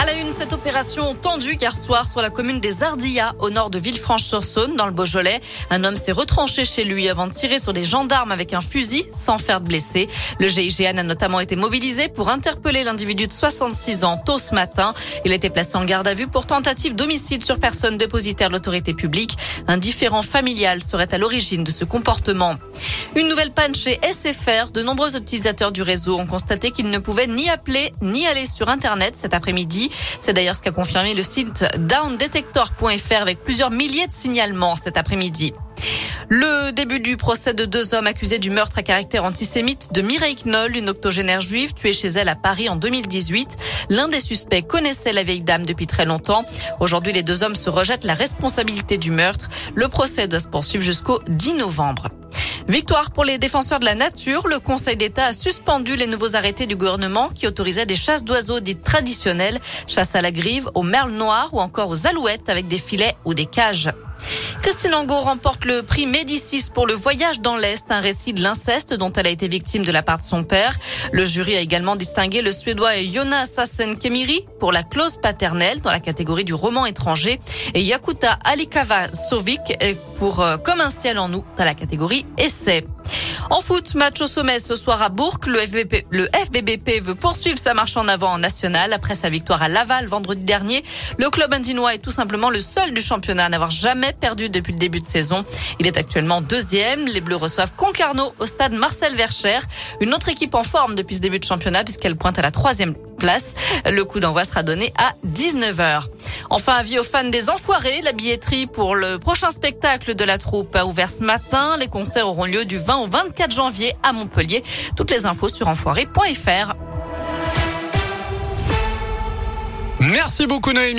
À la une, cette opération tendue hier soir sur la commune des Ardillas, au nord de Villefranche-sur-Saône, dans le Beaujolais. Un homme s'est retranché chez lui avant de tirer sur des gendarmes avec un fusil, sans faire de blessés. Le GIGN a notamment été mobilisé pour interpeller l'individu de 66 ans tôt ce matin. Il été placé en garde à vue pour tentative d'homicide sur personne dépositaire de l'autorité publique. Un différent familial serait à l'origine de ce comportement. Une nouvelle panne chez SFR. De nombreux utilisateurs du réseau ont constaté qu'ils ne pouvaient ni appeler ni aller sur Internet cet après-midi. C'est d'ailleurs ce qu'a confirmé le site downdetector.fr avec plusieurs milliers de signalements cet après-midi. Le début du procès de deux hommes accusés du meurtre à caractère antisémite de Mireille Knoll, une octogénaire juive tuée chez elle à Paris en 2018. L'un des suspects connaissait la vieille dame depuis très longtemps. Aujourd'hui, les deux hommes se rejettent la responsabilité du meurtre. Le procès doit se poursuivre jusqu'au 10 novembre. Victoire pour les défenseurs de la nature. Le Conseil d'État a suspendu les nouveaux arrêtés du gouvernement qui autorisaient des chasses d'oiseaux dites traditionnelles, chasse à la grive, aux merles noires ou encore aux alouettes avec des filets ou des cages. Christine Angot remporte le prix Médicis pour le voyage dans l'Est, un récit de l'inceste dont elle a été victime de la part de son père. Le jury a également distingué le Suédois Jonas Sassen Kemiri pour la clause paternelle dans la catégorie du roman étranger et Yakuta Alikava Sovic pour euh, Comme un ciel en nous dans la catégorie essai. En foot, match au sommet ce soir à Bourg. Le, FBP, FBBP veut poursuivre sa marche en avant en national après sa victoire à Laval vendredi dernier. Le club indinois est tout simplement le seul du championnat à n'avoir jamais perdu depuis le début de saison. Il est actuellement deuxième. Les Bleus reçoivent Concarneau au stade Marcel Vercher. Une autre équipe en forme depuis ce début de championnat puisqu'elle pointe à la troisième place. Le coup d'envoi sera donné à 19h. Enfin, avis aux fans des Enfoirés. La billetterie pour le prochain spectacle de la troupe a ouvert ce matin. Les concerts auront lieu du 20 au 24 janvier à Montpellier. Toutes les infos sur enfoiré.fr. Merci beaucoup Noémie.